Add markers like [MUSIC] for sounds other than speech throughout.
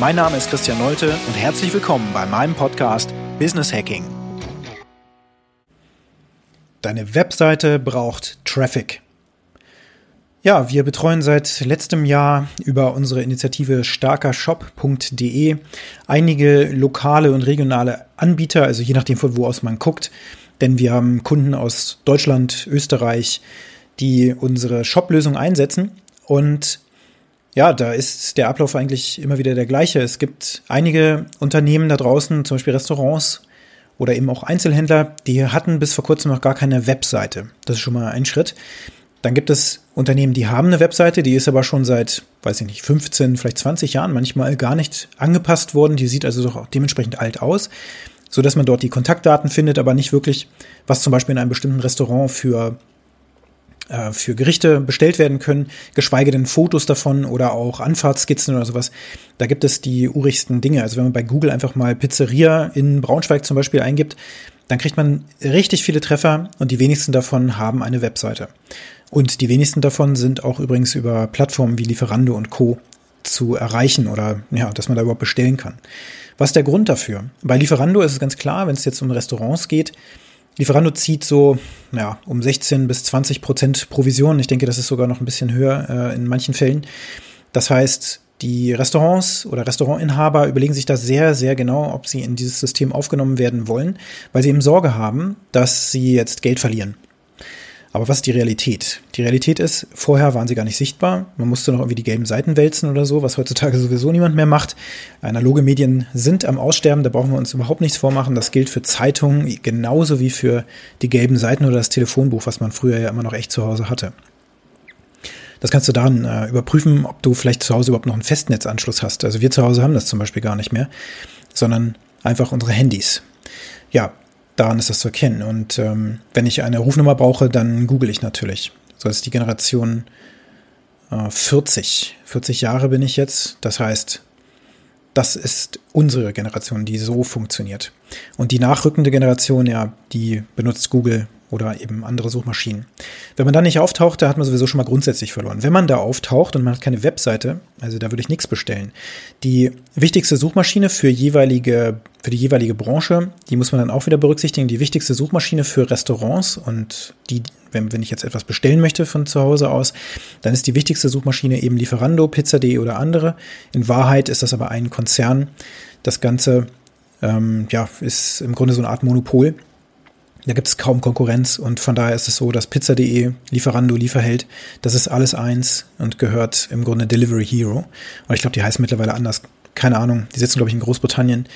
Mein Name ist Christian Nolte und herzlich willkommen bei meinem Podcast Business Hacking. Deine Webseite braucht Traffic. Ja, wir betreuen seit letztem Jahr über unsere Initiative starkershop.de einige lokale und regionale Anbieter, also je nachdem von wo aus man guckt, denn wir haben Kunden aus Deutschland, Österreich, die unsere Shop-Lösung einsetzen und ja, da ist der Ablauf eigentlich immer wieder der gleiche. Es gibt einige Unternehmen da draußen, zum Beispiel Restaurants oder eben auch Einzelhändler, die hatten bis vor kurzem noch gar keine Webseite. Das ist schon mal ein Schritt. Dann gibt es Unternehmen, die haben eine Webseite, die ist aber schon seit, weiß ich nicht, 15, vielleicht 20 Jahren manchmal gar nicht angepasst worden. Die sieht also doch auch dementsprechend alt aus, so dass man dort die Kontaktdaten findet, aber nicht wirklich, was zum Beispiel in einem bestimmten Restaurant für äh, für Gerichte bestellt werden können, geschweige denn Fotos davon oder auch Anfahrtskizzen oder sowas. Da gibt es die urigsten Dinge. Also wenn man bei Google einfach mal Pizzeria in Braunschweig zum Beispiel eingibt, dann kriegt man richtig viele Treffer und die wenigsten davon haben eine Webseite. Und die wenigsten davon sind auch übrigens über Plattformen wie Lieferando und Co. zu erreichen oder ja, dass man da überhaupt bestellen kann. Was ist der Grund dafür? Bei Lieferando ist es ganz klar, wenn es jetzt um Restaurants geht, Lieferando zieht so ja, um 16 bis 20 Prozent Provision. Ich denke, das ist sogar noch ein bisschen höher äh, in manchen Fällen. Das heißt, die Restaurants oder Restaurantinhaber überlegen sich da sehr, sehr genau, ob sie in dieses System aufgenommen werden wollen, weil sie eben Sorge haben, dass sie jetzt Geld verlieren. Aber was ist die Realität? Die Realität ist, vorher waren sie gar nicht sichtbar. Man musste noch irgendwie die gelben Seiten wälzen oder so, was heutzutage sowieso niemand mehr macht. Analoge Medien sind am Aussterben, da brauchen wir uns überhaupt nichts vormachen. Das gilt für Zeitungen genauso wie für die gelben Seiten oder das Telefonbuch, was man früher ja immer noch echt zu Hause hatte. Das kannst du dann äh, überprüfen, ob du vielleicht zu Hause überhaupt noch einen Festnetzanschluss hast. Also wir zu Hause haben das zum Beispiel gar nicht mehr, sondern einfach unsere Handys. Ja, daran ist das zu erkennen. Und ähm, wenn ich eine Rufnummer brauche, dann google ich natürlich. So ist die Generation äh, 40. 40 Jahre bin ich jetzt. Das heißt, das ist unsere Generation, die so funktioniert. Und die nachrückende Generation, ja, die benutzt Google oder eben andere Suchmaschinen. Wenn man da nicht auftaucht, da hat man sowieso schon mal grundsätzlich verloren. Wenn man da auftaucht und man hat keine Webseite, also da würde ich nichts bestellen. Die wichtigste Suchmaschine für jeweilige für die jeweilige Branche, die muss man dann auch wieder berücksichtigen. Die wichtigste Suchmaschine für Restaurants und die, wenn, wenn ich jetzt etwas bestellen möchte von zu Hause aus, dann ist die wichtigste Suchmaschine eben Lieferando, Pizza.de oder andere. In Wahrheit ist das aber ein Konzern. Das Ganze ähm, ja, ist im Grunde so eine Art Monopol. Da gibt es kaum Konkurrenz und von daher ist es so, dass Pizza.de, Lieferando, Lieferheld, das ist alles eins und gehört im Grunde Delivery Hero. Und ich glaube, die heißen mittlerweile anders. Keine Ahnung. Die sitzen, glaube ich, in Großbritannien.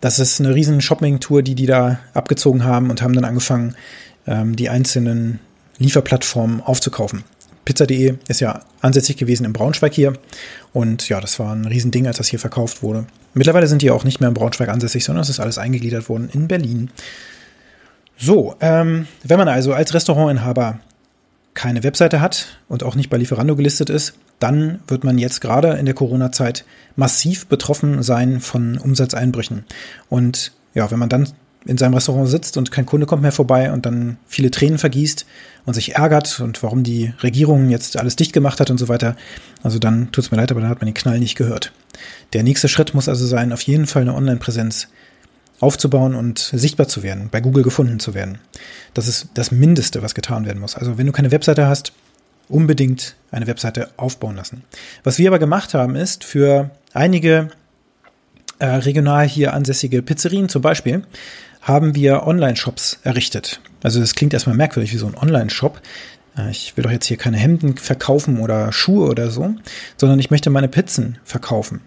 Das ist eine riesen Shopping-Tour, die die da abgezogen haben und haben dann angefangen, ähm, die einzelnen Lieferplattformen aufzukaufen. Pizza.de ist ja ansässig gewesen in Braunschweig hier. Und ja, das war ein Riesending, als das hier verkauft wurde. Mittlerweile sind die auch nicht mehr in Braunschweig ansässig, sondern es ist alles eingegliedert worden in Berlin. So, ähm, wenn man also als Restaurantinhaber keine Webseite hat und auch nicht bei Lieferando gelistet ist, dann wird man jetzt gerade in der Corona-Zeit massiv betroffen sein von Umsatzeinbrüchen. Und ja, wenn man dann in seinem Restaurant sitzt und kein Kunde kommt mehr vorbei und dann viele Tränen vergießt und sich ärgert und warum die Regierung jetzt alles dicht gemacht hat und so weiter, also dann tut es mir leid, aber dann hat man den Knall nicht gehört. Der nächste Schritt muss also sein, auf jeden Fall eine Online-Präsenz aufzubauen und sichtbar zu werden, bei Google gefunden zu werden. Das ist das Mindeste, was getan werden muss. Also wenn du keine Webseite hast, unbedingt eine Webseite aufbauen lassen. Was wir aber gemacht haben, ist für einige äh, regional hier ansässige Pizzerien zum Beispiel, haben wir Online-Shops errichtet. Also das klingt erstmal merkwürdig wie so ein Online-Shop. Äh, ich will doch jetzt hier keine Hemden verkaufen oder Schuhe oder so, sondern ich möchte meine Pizzen verkaufen.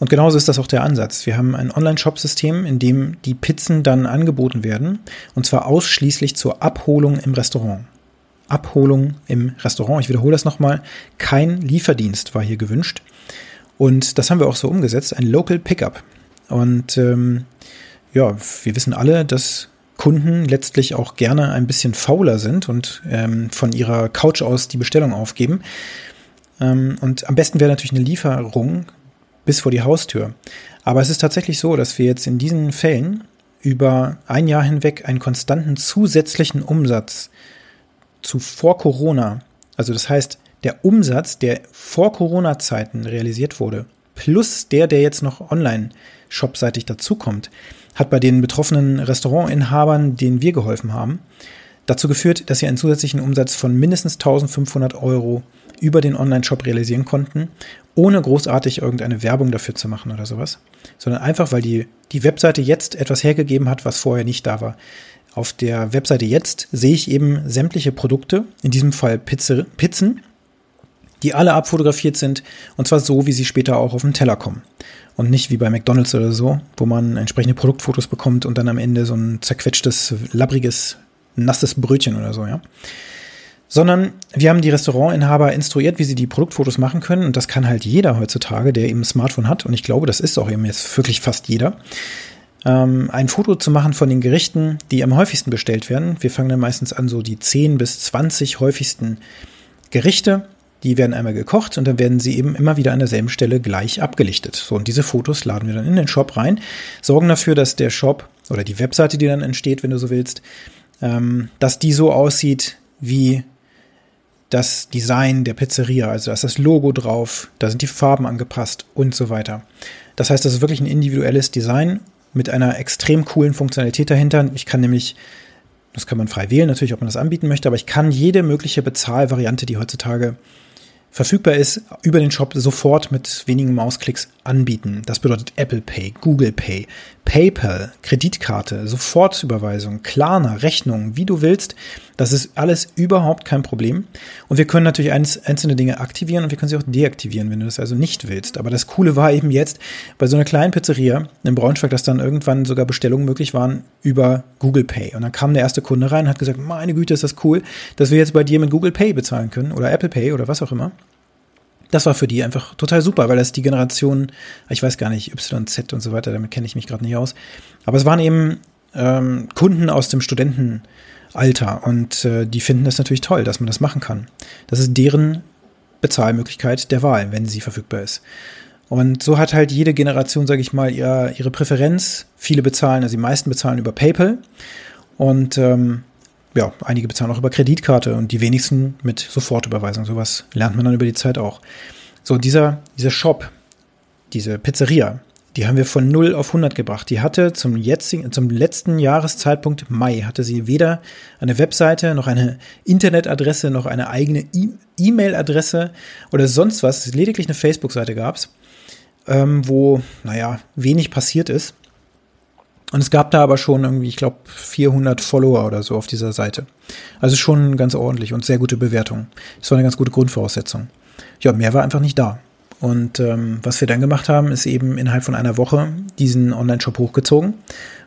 Und genauso ist das auch der Ansatz. Wir haben ein Online-Shop-System, in dem die Pizzen dann angeboten werden, und zwar ausschließlich zur Abholung im Restaurant. Abholung im Restaurant. Ich wiederhole das nochmal. Kein Lieferdienst war hier gewünscht. Und das haben wir auch so umgesetzt, ein Local Pickup. Und ähm, ja, wir wissen alle, dass Kunden letztlich auch gerne ein bisschen fauler sind und ähm, von ihrer Couch aus die Bestellung aufgeben. Ähm, und am besten wäre natürlich eine Lieferung bis vor die Haustür. Aber es ist tatsächlich so, dass wir jetzt in diesen Fällen über ein Jahr hinweg einen konstanten zusätzlichen Umsatz zu vor Corona, also das heißt, der Umsatz, der vor Corona-Zeiten realisiert wurde, plus der, der jetzt noch online shopseitig dazukommt, hat bei den betroffenen Restaurantinhabern, denen wir geholfen haben, dazu geführt, dass sie einen zusätzlichen Umsatz von mindestens 1500 Euro über den Online-Shop realisieren konnten, ohne großartig irgendeine Werbung dafür zu machen oder sowas, sondern einfach, weil die, die Webseite jetzt etwas hergegeben hat, was vorher nicht da war. Auf der Webseite jetzt sehe ich eben sämtliche Produkte, in diesem Fall Pizze, Pizzen, die alle abfotografiert sind und zwar so, wie sie später auch auf den Teller kommen. Und nicht wie bei McDonalds oder so, wo man entsprechende Produktfotos bekommt und dann am Ende so ein zerquetschtes, labbriges, nasses Brötchen oder so, ja. Sondern wir haben die Restaurantinhaber instruiert, wie sie die Produktfotos machen können. Und das kann halt jeder heutzutage, der eben ein Smartphone hat. Und ich glaube, das ist auch eben jetzt wirklich fast jeder ähm, ein Foto zu machen von den Gerichten, die am häufigsten bestellt werden. Wir fangen dann meistens an, so die 10 bis 20 häufigsten Gerichte. Die werden einmal gekocht und dann werden sie eben immer wieder an derselben Stelle gleich abgelichtet. So, und diese Fotos laden wir dann in den Shop rein, sorgen dafür, dass der Shop oder die Webseite, die dann entsteht, wenn du so willst, ähm, dass die so aussieht wie das Design der Pizzeria, also da ist das Logo drauf, da sind die Farben angepasst und so weiter. Das heißt, das ist wirklich ein individuelles Design mit einer extrem coolen Funktionalität dahinter. Ich kann nämlich, das kann man frei wählen, natürlich, ob man das anbieten möchte, aber ich kann jede mögliche Bezahlvariante, die heutzutage verfügbar ist, über den Shop sofort mit wenigen Mausklicks anbieten. Das bedeutet Apple Pay, Google Pay, PayPal, Kreditkarte, Sofortüberweisung, Klarna, Rechnung, wie du willst. Das ist alles überhaupt kein Problem. Und wir können natürlich einzelne Dinge aktivieren und wir können sie auch deaktivieren, wenn du das also nicht willst. Aber das Coole war eben jetzt bei so einer kleinen Pizzeria in Braunschweig, dass dann irgendwann sogar Bestellungen möglich waren über Google Pay. Und dann kam der erste Kunde rein und hat gesagt, meine Güte, ist das cool, dass wir jetzt bei dir mit Google Pay bezahlen können oder Apple Pay oder was auch immer das war für die einfach total super, weil das die Generation, ich weiß gar nicht, YZ und so weiter, damit kenne ich mich gerade nicht aus. Aber es waren eben ähm, Kunden aus dem Studentenalter und äh, die finden das natürlich toll, dass man das machen kann. Das ist deren Bezahlmöglichkeit der Wahl, wenn sie verfügbar ist. Und so hat halt jede Generation, sage ich mal, ihre, ihre Präferenz. Viele bezahlen, also die meisten bezahlen über PayPal. Und ähm, ja, einige bezahlen auch über Kreditkarte und die wenigsten mit Sofortüberweisung. Sowas lernt man dann über die Zeit auch. So, dieser, dieser Shop, diese Pizzeria, die haben wir von 0 auf 100 gebracht. Die hatte zum jetzigen, zum letzten Jahreszeitpunkt Mai, hatte sie weder eine Webseite, noch eine Internetadresse, noch eine eigene E-Mail-Adresse oder sonst was. Lediglich eine Facebook-Seite gab's, ähm, wo, naja, wenig passiert ist. Und es gab da aber schon irgendwie, ich glaube, 400 Follower oder so auf dieser Seite. Also schon ganz ordentlich und sehr gute Bewertung. Das war eine ganz gute Grundvoraussetzung. Ja, mehr war einfach nicht da. Und ähm, was wir dann gemacht haben, ist eben innerhalb von einer Woche diesen Online-Shop hochgezogen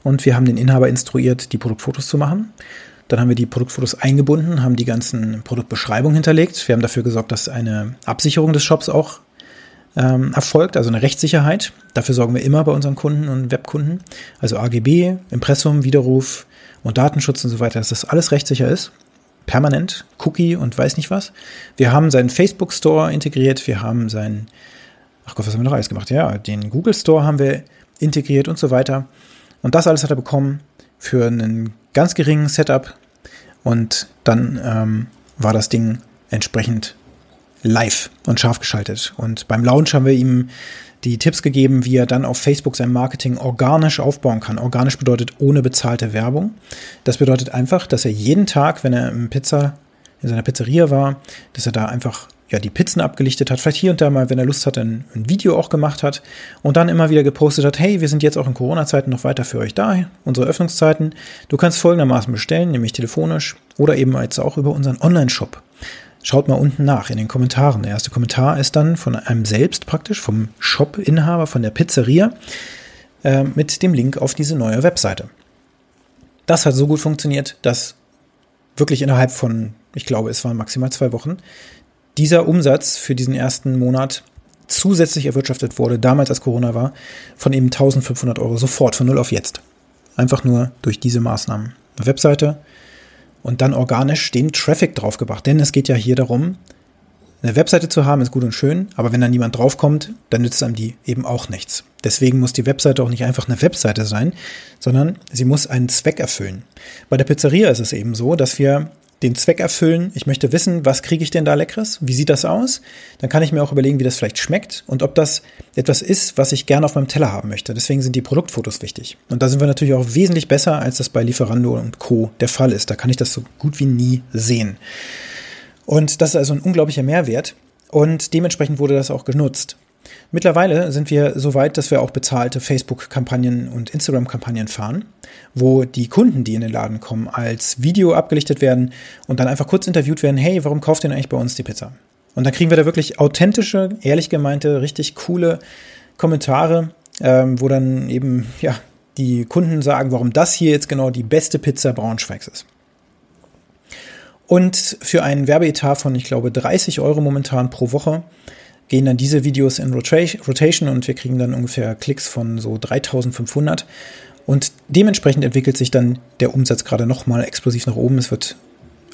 und wir haben den Inhaber instruiert, die Produktfotos zu machen. Dann haben wir die Produktfotos eingebunden, haben die ganzen Produktbeschreibungen hinterlegt. Wir haben dafür gesorgt, dass eine Absicherung des Shops auch ähm, erfolgt, also eine Rechtssicherheit. Dafür sorgen wir immer bei unseren Kunden und Webkunden. Also AGB, Impressum, Widerruf und Datenschutz und so weiter, dass das alles rechtssicher ist. Permanent, Cookie und weiß nicht was. Wir haben seinen Facebook Store integriert, wir haben seinen, ach Gott, was haben wir noch alles gemacht? Ja, den Google Store haben wir integriert und so weiter. Und das alles hat er bekommen für einen ganz geringen Setup. Und dann ähm, war das Ding entsprechend live und scharf geschaltet. Und beim Launch haben wir ihm die Tipps gegeben, wie er dann auf Facebook sein Marketing organisch aufbauen kann. Organisch bedeutet ohne bezahlte Werbung. Das bedeutet einfach, dass er jeden Tag, wenn er im Pizza, in seiner Pizzeria war, dass er da einfach ja, die Pizzen abgelichtet hat, vielleicht hier und da mal, wenn er Lust hat, ein, ein Video auch gemacht hat und dann immer wieder gepostet hat, hey, wir sind jetzt auch in Corona-Zeiten noch weiter für euch da, unsere Öffnungszeiten. Du kannst folgendermaßen bestellen, nämlich telefonisch oder eben jetzt auch über unseren Online-Shop. Schaut mal unten nach in den Kommentaren. Der erste Kommentar ist dann von einem selbst praktisch, vom Shop-Inhaber, von der Pizzeria, äh, mit dem Link auf diese neue Webseite. Das hat so gut funktioniert, dass wirklich innerhalb von, ich glaube, es waren maximal zwei Wochen, dieser Umsatz für diesen ersten Monat zusätzlich erwirtschaftet wurde, damals als Corona war, von eben 1500 Euro sofort von null auf jetzt. Einfach nur durch diese Maßnahmen. Eine Webseite und dann organisch den Traffic draufgebracht. Denn es geht ja hier darum, eine Webseite zu haben ist gut und schön, aber wenn da niemand draufkommt, dann nützt einem die eben auch nichts. Deswegen muss die Webseite auch nicht einfach eine Webseite sein, sondern sie muss einen Zweck erfüllen. Bei der Pizzeria ist es eben so, dass wir den Zweck erfüllen. Ich möchte wissen, was kriege ich denn da leckeres? Wie sieht das aus? Dann kann ich mir auch überlegen, wie das vielleicht schmeckt und ob das etwas ist, was ich gerne auf meinem Teller haben möchte. Deswegen sind die Produktfotos wichtig. Und da sind wir natürlich auch wesentlich besser, als das bei Lieferando und Co. der Fall ist. Da kann ich das so gut wie nie sehen. Und das ist also ein unglaublicher Mehrwert. Und dementsprechend wurde das auch genutzt. Mittlerweile sind wir so weit, dass wir auch bezahlte Facebook-Kampagnen und Instagram-Kampagnen fahren, wo die Kunden, die in den Laden kommen, als Video abgelichtet werden und dann einfach kurz interviewt werden, hey, warum kauft ihr denn eigentlich bei uns die Pizza? Und dann kriegen wir da wirklich authentische, ehrlich gemeinte, richtig coole Kommentare, ähm, wo dann eben, ja, die Kunden sagen, warum das hier jetzt genau die beste Pizza Braunschweigs ist. Und für einen Werbeetat von, ich glaube, 30 Euro momentan pro Woche gehen dann diese Videos in Rotation und wir kriegen dann ungefähr Klicks von so 3500. Und dementsprechend entwickelt sich dann der Umsatz gerade nochmal explosiv nach oben. Es wird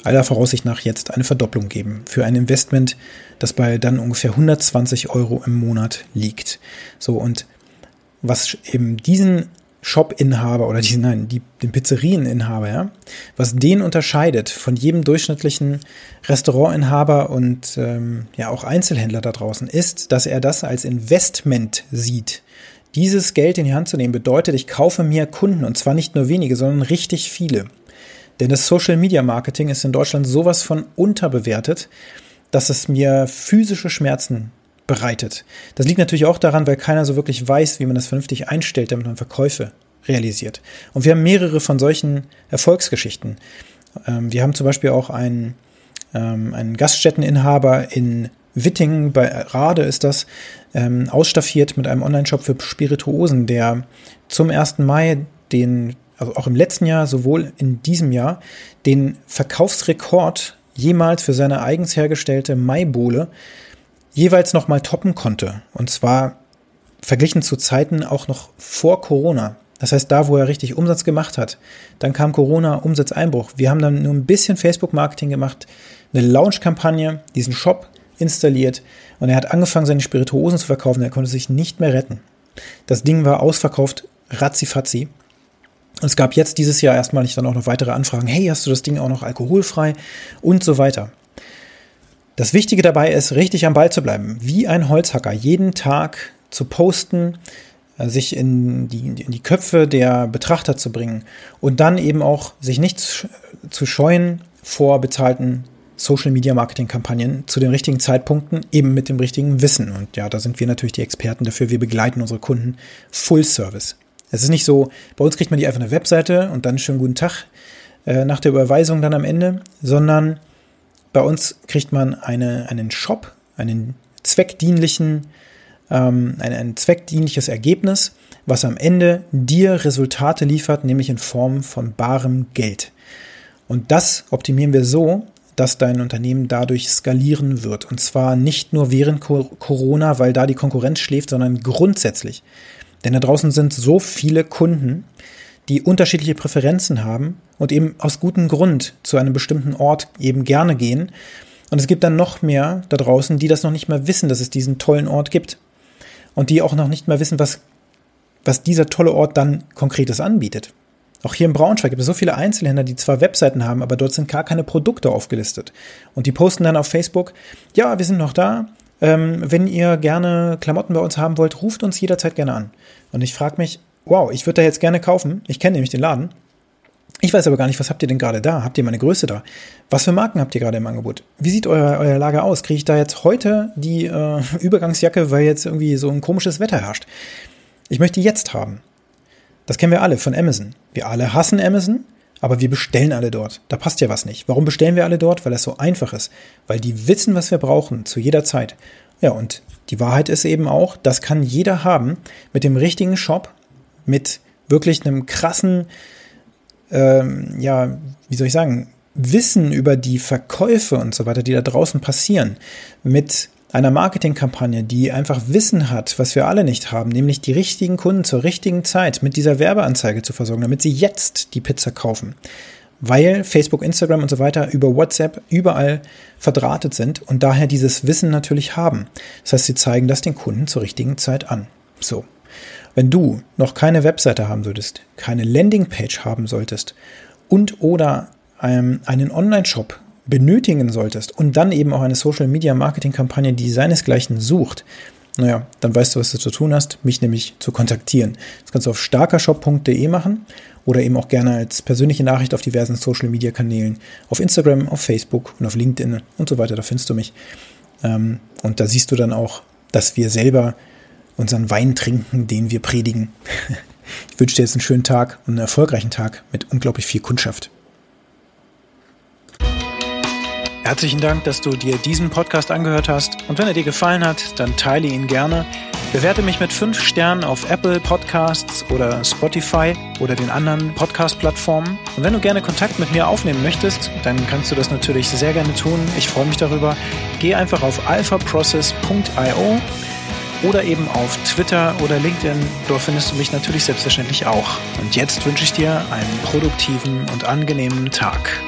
aller Voraussicht nach jetzt eine Verdopplung geben für ein Investment, das bei dann ungefähr 120 Euro im Monat liegt. So und was eben diesen Shop-Inhaber oder diesen, nein, die, den Pizzerieninhaber, ja, was den unterscheidet von jedem durchschnittlichen Restaurantinhaber und ähm, ja auch Einzelhändler da draußen, ist, dass er das als Investment sieht. Dieses Geld in die Hand zu nehmen bedeutet, ich kaufe mir Kunden und zwar nicht nur wenige, sondern richtig viele. Denn das Social Media Marketing ist in Deutschland sowas von unterbewertet, dass es mir physische Schmerzen bereitet. Das liegt natürlich auch daran, weil keiner so wirklich weiß, wie man das vernünftig einstellt, damit man Verkäufe realisiert. Und wir haben mehrere von solchen Erfolgsgeschichten. Ähm, wir haben zum Beispiel auch einen, ähm, einen Gaststätteninhaber in Wittingen, bei Rade ist das, ähm, ausstaffiert mit einem Online-Shop für Spirituosen, der zum 1. Mai den, also auch im letzten Jahr, sowohl in diesem Jahr, den Verkaufsrekord jemals für seine eigens hergestellte Maibohle jeweils nochmal toppen konnte. Und zwar verglichen zu Zeiten auch noch vor Corona. Das heißt, da, wo er richtig Umsatz gemacht hat, dann kam Corona, Umsatzeinbruch. Wir haben dann nur ein bisschen Facebook-Marketing gemacht, eine Launch-Kampagne, diesen Shop installiert und er hat angefangen, seine Spirituosen zu verkaufen. Er konnte sich nicht mehr retten. Das Ding war ausverkauft, ratzifatzi. Und es gab jetzt dieses Jahr erstmalig dann auch noch weitere Anfragen. Hey, hast du das Ding auch noch alkoholfrei? Und so weiter. Das Wichtige dabei ist, richtig am Ball zu bleiben, wie ein Holzhacker, jeden Tag zu posten, äh, sich in die, in die Köpfe der Betrachter zu bringen und dann eben auch sich nicht zu scheuen vor bezahlten Social Media Marketing Kampagnen zu den richtigen Zeitpunkten, eben mit dem richtigen Wissen. Und ja, da sind wir natürlich die Experten dafür. Wir begleiten unsere Kunden Full Service. Es ist nicht so, bei uns kriegt man die einfach eine Webseite und dann schönen guten Tag äh, nach der Überweisung dann am Ende, sondern bei uns kriegt man eine, einen Shop, einen zweckdienlichen, ähm, ein, ein zweckdienliches Ergebnis, was am Ende dir Resultate liefert, nämlich in Form von barem Geld. Und das optimieren wir so, dass dein Unternehmen dadurch skalieren wird. Und zwar nicht nur während Corona, weil da die Konkurrenz schläft, sondern grundsätzlich. Denn da draußen sind so viele Kunden, die unterschiedliche Präferenzen haben und eben aus gutem Grund zu einem bestimmten Ort eben gerne gehen. Und es gibt dann noch mehr da draußen, die das noch nicht mal wissen, dass es diesen tollen Ort gibt. Und die auch noch nicht mal wissen, was, was dieser tolle Ort dann konkretes anbietet. Auch hier in Braunschweig gibt es so viele Einzelhändler, die zwar Webseiten haben, aber dort sind gar keine Produkte aufgelistet. Und die posten dann auf Facebook, ja, wir sind noch da. Ähm, wenn ihr gerne Klamotten bei uns haben wollt, ruft uns jederzeit gerne an. Und ich frage mich, wow, ich würde da jetzt gerne kaufen. Ich kenne nämlich den Laden. Ich weiß aber gar nicht, was habt ihr denn gerade da? Habt ihr meine Größe da? Was für Marken habt ihr gerade im Angebot? Wie sieht euer, euer Lager aus? Kriege ich da jetzt heute die äh, [LAUGHS] Übergangsjacke, weil jetzt irgendwie so ein komisches Wetter herrscht? Ich möchte jetzt haben. Das kennen wir alle von Amazon. Wir alle hassen Amazon, aber wir bestellen alle dort. Da passt ja was nicht. Warum bestellen wir alle dort? Weil es so einfach ist. Weil die wissen, was wir brauchen, zu jeder Zeit. Ja, und die Wahrheit ist eben auch, das kann jeder haben mit dem richtigen Shop, mit wirklich einem krassen, ähm, ja, wie soll ich sagen, Wissen über die Verkäufe und so weiter, die da draußen passieren, mit einer Marketingkampagne, die einfach Wissen hat, was wir alle nicht haben, nämlich die richtigen Kunden zur richtigen Zeit mit dieser Werbeanzeige zu versorgen, damit sie jetzt die Pizza kaufen. Weil Facebook, Instagram und so weiter über WhatsApp überall verdrahtet sind und daher dieses Wissen natürlich haben. Das heißt, sie zeigen das den Kunden zur richtigen Zeit an. So. Wenn du noch keine Webseite haben solltest, keine Landingpage haben solltest und oder ähm, einen Online-Shop benötigen solltest und dann eben auch eine Social Media Marketing Kampagne, die seinesgleichen sucht, naja, dann weißt du, was du zu tun hast, mich nämlich zu kontaktieren. Das kannst du auf starkershop.de machen oder eben auch gerne als persönliche Nachricht auf diversen Social Media Kanälen, auf Instagram, auf Facebook und auf LinkedIn und so weiter, da findest du mich. Ähm, und da siehst du dann auch, dass wir selber unseren Wein trinken, den wir predigen. [LAUGHS] Ich wünsche dir jetzt einen schönen Tag und einen erfolgreichen Tag mit unglaublich viel Kundschaft. Herzlichen Dank, dass du dir diesen Podcast angehört hast. Und wenn er dir gefallen hat, dann teile ihn gerne. Bewerte mich mit fünf Sternen auf Apple Podcasts oder Spotify oder den anderen Podcast-Plattformen. Und wenn du gerne Kontakt mit mir aufnehmen möchtest, dann kannst du das natürlich sehr gerne tun. Ich freue mich darüber. Geh einfach auf alphaprocess.io oder eben auf Twitter oder LinkedIn. Dort findest du mich natürlich selbstverständlich auch. Und jetzt wünsche ich dir einen produktiven und angenehmen Tag.